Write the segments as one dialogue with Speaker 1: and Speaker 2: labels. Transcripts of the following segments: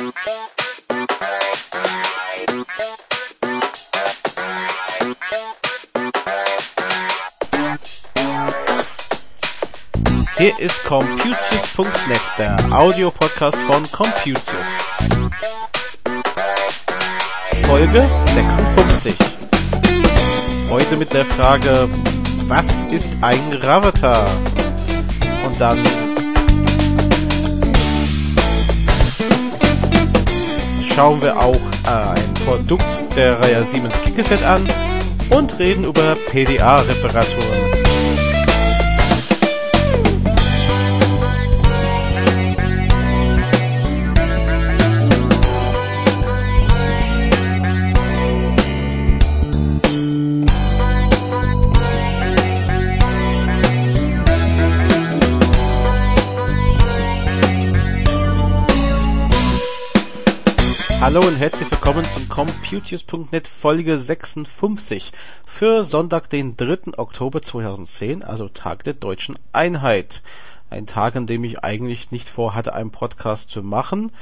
Speaker 1: Hier ist Computius.net, der Audiopodcast von Computius. Folge 56. Heute mit der Frage, was ist ein Gravatar? Und dann schauen wir auch äh, ein Produkt der Reihe Siemens Gigaset an und reden über PDA-Reparaturen. Hallo und herzlich willkommen zum Computius.net Folge 56 für Sonntag, den 3. Oktober 2010, also Tag der deutschen Einheit. Ein Tag, an dem ich eigentlich nicht vorhatte, einen Podcast zu machen.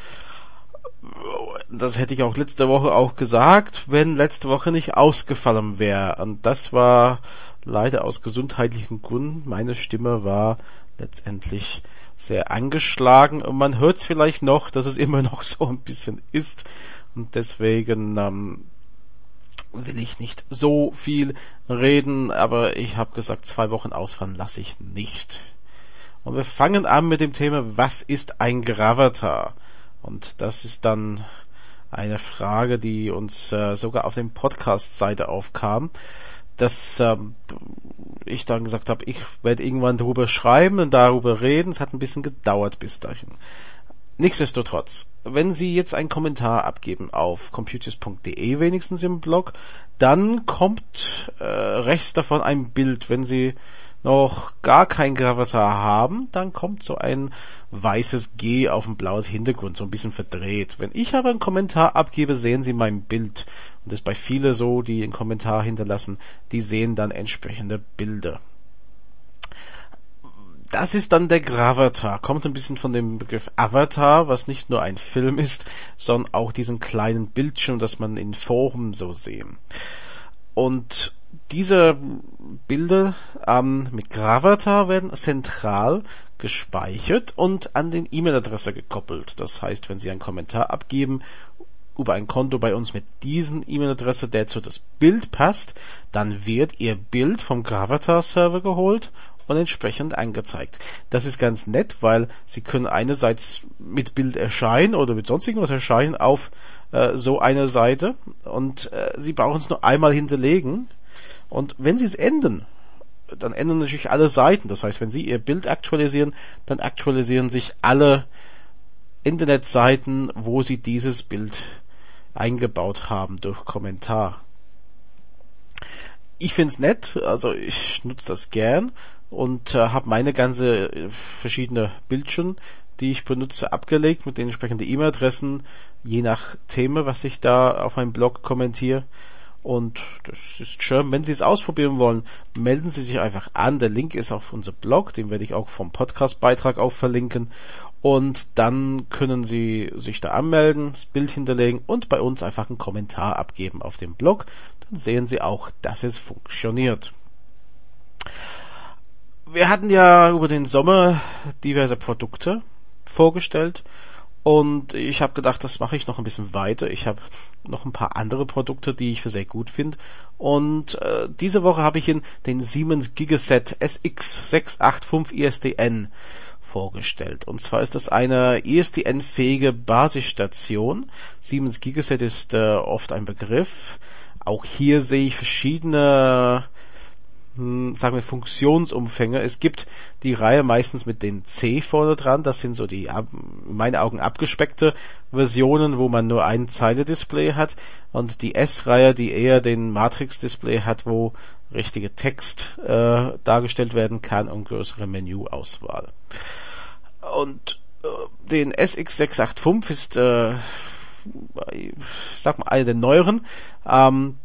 Speaker 1: Das hätte ich auch letzte Woche auch gesagt, wenn letzte Woche nicht ausgefallen wäre. Und das war leider aus gesundheitlichen Gründen. Meine Stimme war letztendlich sehr angeschlagen und man hört es vielleicht noch, dass es immer noch so ein bisschen ist und deswegen ähm, will ich nicht so viel reden, aber ich habe gesagt, zwei Wochen ausfallen lasse ich nicht. Und wir fangen an mit dem Thema, was ist ein Gravatar? Und das ist dann eine Frage, die uns äh, sogar auf dem Podcast-Seite aufkam dass ähm, ich dann gesagt habe, ich werde irgendwann darüber schreiben und darüber reden. Es hat ein bisschen gedauert bis dahin. Nichtsdestotrotz, wenn Sie jetzt einen Kommentar abgeben auf computers.de wenigstens im Blog, dann kommt äh, rechts davon ein Bild. Wenn Sie noch gar kein Gravatar haben, dann kommt so ein weißes G auf ein blaues Hintergrund, so ein bisschen verdreht. Wenn ich aber einen Kommentar abgebe, sehen Sie mein Bild. Und das ist bei vielen so, die einen Kommentar hinterlassen, die sehen dann entsprechende Bilder. Das ist dann der Gravatar. Kommt ein bisschen von dem Begriff Avatar, was nicht nur ein Film ist, sondern auch diesen kleinen Bildschirm, das man in Foren so sehen. Und diese Bilder ähm, mit Gravatar werden zentral gespeichert und an den E-Mail-Adresse gekoppelt. Das heißt, wenn Sie einen Kommentar abgeben über ein Konto bei uns mit diesen E-Mail-Adresse, der zu das Bild passt, dann wird Ihr Bild vom Gravatar-Server geholt und entsprechend angezeigt. Das ist ganz nett, weil Sie können einerseits mit Bild erscheinen oder mit sonst irgendwas erscheinen auf äh, so einer Seite und äh, Sie brauchen es nur einmal hinterlegen und wenn Sie es ändern, dann ändern natürlich alle Seiten. Das heißt, wenn Sie Ihr Bild aktualisieren, dann aktualisieren sich alle Internetseiten, wo Sie dieses Bild eingebaut haben durch Kommentar. Ich find's nett, also ich nutze das gern und äh, habe meine ganze äh, verschiedene Bildchen, die ich benutze, abgelegt mit den entsprechenden E-Mail-Adressen, je nach Thema, was ich da auf meinem Blog kommentiere. Und das ist schön. Wenn Sie es ausprobieren wollen, melden Sie sich einfach an. Der Link ist auf unser Blog, den werde ich auch vom Podcast-Beitrag auch verlinken. Und dann können Sie sich da anmelden, das Bild hinterlegen und bei uns einfach einen Kommentar abgeben auf dem Blog. Dann sehen Sie auch, dass es funktioniert. Wir hatten ja über den Sommer diverse Produkte vorgestellt und ich habe gedacht, das mache ich noch ein bisschen weiter. Ich habe noch ein paar andere Produkte, die ich für sehr gut finde. Und äh, diese Woche habe ich Ihnen den Siemens Gigaset SX685 ISDN vorgestellt. Und zwar ist das eine ISDN-fähige Basisstation. Siemens Gigaset ist äh, oft ein Begriff. Auch hier sehe ich verschiedene hm, sagen wir Funktionsumfänge. Es gibt die Reihe meistens mit den C vorne dran, das sind so die in meinen Augen abgespeckte Versionen, wo man nur ein Zeile-Display hat und die S-Reihe, die eher den Matrix-Display hat, wo richtige Text äh, dargestellt werden kann und größere Menüauswahl. Und äh, den SX685 ist äh, sag mal einer der neueren. Ähm,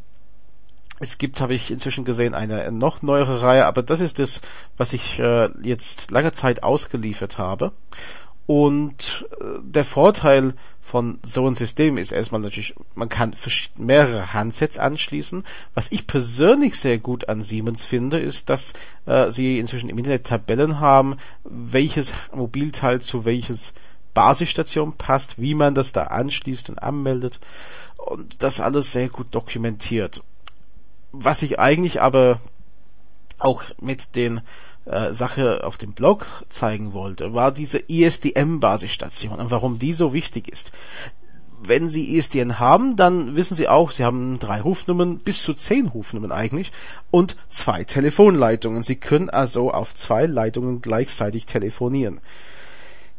Speaker 1: es gibt, habe ich inzwischen gesehen, eine noch neuere Reihe, aber das ist das, was ich äh, jetzt lange Zeit ausgeliefert habe. Und äh, der Vorteil von so einem System ist erstmal natürlich, man kann mehrere Handsets anschließen. Was ich persönlich sehr gut an Siemens finde, ist, dass äh, sie inzwischen im Internet Tabellen haben, welches Mobilteil zu welches Basisstation passt, wie man das da anschließt und anmeldet und das alles sehr gut dokumentiert. Was ich eigentlich aber auch mit den äh, Sache auf dem Blog zeigen wollte, war diese ISDN-Basisstation und warum die so wichtig ist. Wenn Sie ISDN haben, dann wissen Sie auch, Sie haben drei Rufnummern, bis zu zehn Rufnummern eigentlich und zwei Telefonleitungen. Sie können also auf zwei Leitungen gleichzeitig telefonieren.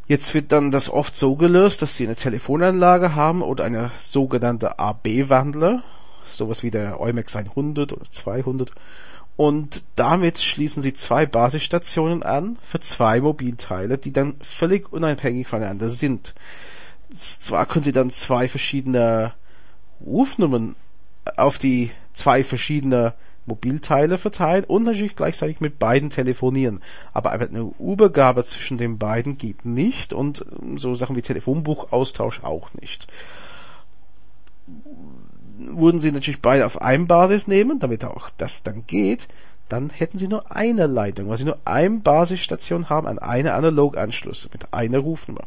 Speaker 1: Jetzt wird dann das oft so gelöst, dass Sie eine Telefonanlage haben oder eine sogenannte AB-Wandler, sowas wie der Eumex 100 oder 200 und damit schließen sie zwei Basisstationen an für zwei Mobilteile, die dann völlig unabhängig voneinander sind. Zwar können sie dann zwei verschiedene Rufnummern auf die zwei verschiedene Mobilteile verteilen und natürlich gleichzeitig mit beiden telefonieren. Aber eine Übergabe zwischen den beiden geht nicht und so Sachen wie Telefonbuchaustausch auch nicht würden sie natürlich beide auf einem Basis nehmen, damit auch das dann geht, dann hätten sie nur eine Leitung, weil sie nur eine Basisstation haben an eine Analoganschluss mit einer Rufnummer.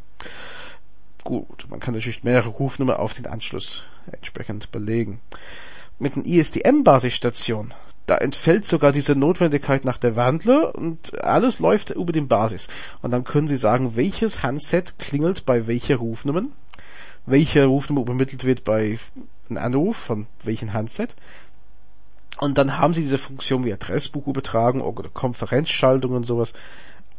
Speaker 1: Gut, man kann natürlich mehrere Rufnummer auf den Anschluss entsprechend belegen. Mit einer ISDN-Basisstation, da entfällt sogar diese Notwendigkeit nach der Wandler und alles läuft über den Basis. Und dann können Sie sagen, welches Handset klingelt bei welcher Rufnummer, welche Rufnummer übermittelt wird bei einen Anruf von welchem Handset. Und dann haben sie diese Funktion wie Adressbuch übertragen oder Konferenzschaltung und sowas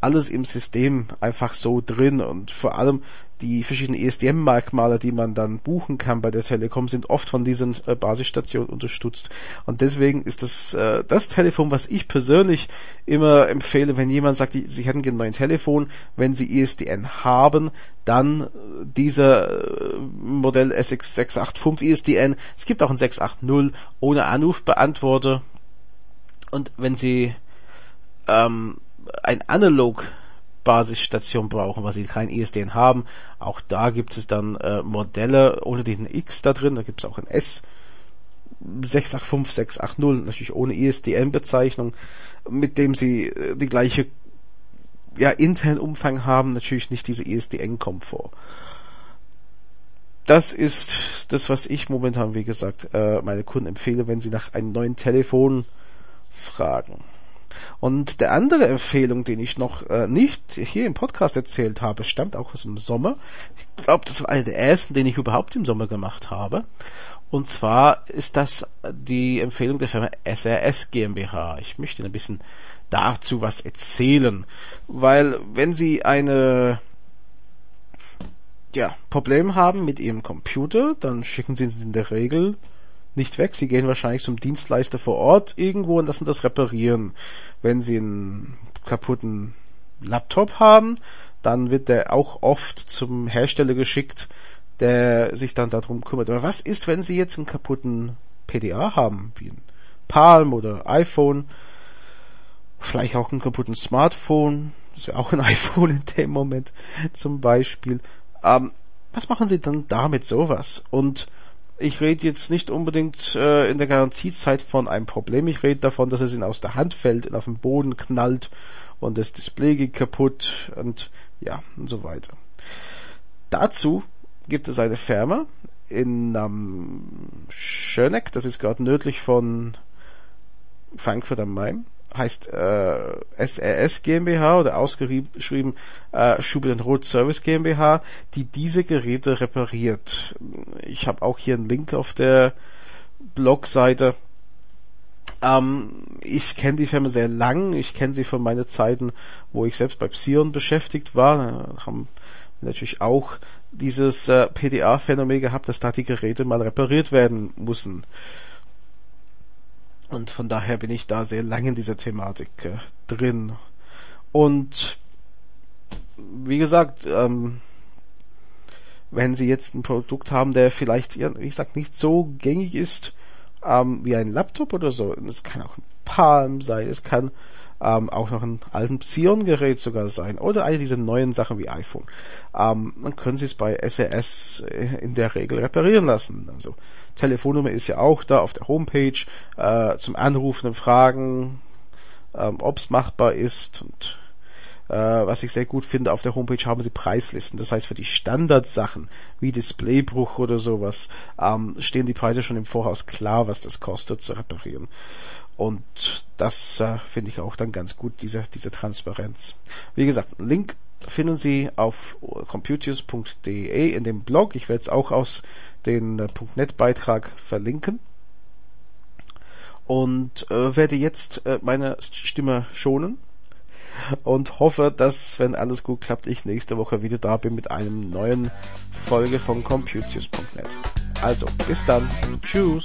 Speaker 1: alles im System einfach so drin und vor allem die verschiedenen ESDM-Merkmale, die man dann buchen kann bei der Telekom, sind oft von diesen äh, Basisstationen unterstützt. Und deswegen ist das äh, das Telefon, was ich persönlich immer empfehle, wenn jemand sagt, die, sie hätten gerne ein Telefon, wenn sie ESDN haben, dann äh, dieser äh, Modell SX685 ESDN. Es gibt auch ein 680 ohne Anrufbeantworter. Und wenn sie ähm, ein Analog Basisstation brauchen, was sie kein ISDN haben. Auch da gibt es dann äh, Modelle ohne diesen X da drin, da gibt es auch ein S 685, 680, natürlich ohne ISDN-Bezeichnung, mit dem sie äh, die gleiche ja, internen Umfang haben, natürlich nicht diese ISDN-Komfort. Das ist das, was ich momentan, wie gesagt, äh, meine Kunden empfehle, wenn sie nach einem neuen Telefon fragen. Und der andere Empfehlung, den ich noch äh, nicht hier im Podcast erzählt habe, stammt auch aus dem Sommer. Ich glaube, das war einer der ersten, den ich überhaupt im Sommer gemacht habe. Und zwar ist das die Empfehlung der Firma SRS GmbH. Ich möchte ein bisschen dazu was erzählen, weil wenn Sie eine ja, Problem haben mit Ihrem Computer, dann schicken Sie in der Regel nicht weg. Sie gehen wahrscheinlich zum Dienstleister vor Ort irgendwo und lassen das reparieren. Wenn Sie einen kaputten Laptop haben, dann wird der auch oft zum Hersteller geschickt, der sich dann darum kümmert. Aber was ist, wenn Sie jetzt einen kaputten PDA haben, wie ein Palm oder iPhone, vielleicht auch einen kaputten Smartphone, das wäre auch ein iPhone in dem Moment zum Beispiel. Ähm, was machen Sie dann damit sowas? Und ich rede jetzt nicht unbedingt äh, in der Garantiezeit von einem Problem. Ich rede davon, dass es ihnen aus der Hand fällt und auf den Boden knallt und das Display geht kaputt und ja und so weiter. Dazu gibt es eine Firma in ähm, Schöneck, das ist gerade nördlich von Frankfurt am Main heißt äh, SRS GmbH oder ausgeschrieben äh, Schubert Roth Service GmbH, die diese Geräte repariert. Ich habe auch hier einen Link auf der Blogseite. Ähm, ich kenne die Firma sehr lang. Ich kenne sie von meinen Zeiten, wo ich selbst bei Psion beschäftigt war. Da haben natürlich auch dieses äh, PDA-Phänomen gehabt, dass da die Geräte mal repariert werden müssen. Und von daher bin ich da sehr lange in dieser Thematik äh, drin. Und wie gesagt, ähm, wenn Sie jetzt ein Produkt haben, der vielleicht, wie gesagt, nicht so gängig ist ähm, wie ein Laptop oder so, es kann auch ein Palm sein, es kann ähm, auch noch ein alten Xeon-Gerät sogar sein oder eine dieser neuen Sachen wie iPhone. Ähm, dann können Sie es bei SES in der Regel reparieren lassen. Also Telefonnummer ist ja auch da auf der Homepage äh, zum Anrufen und Fragen, ähm, ob es machbar ist und äh, was ich sehr gut finde, auf der Homepage haben sie Preislisten. Das heißt, für die Standardsachen wie Displaybruch oder sowas ähm, stehen die Preise schon im Voraus klar, was das kostet zu reparieren. Und das äh, finde ich auch dann ganz gut, diese, diese Transparenz. Wie gesagt, Link finden Sie auf computers.de in dem Blog. Ich werde es auch aus den äh, .NET Beitrag verlinken. Und äh, werde jetzt äh, meine Stimme schonen und hoffe, dass, wenn alles gut klappt, ich nächste Woche wieder da bin mit einem neuen Folge von Computers.net. Also, bis dann. Tschüss.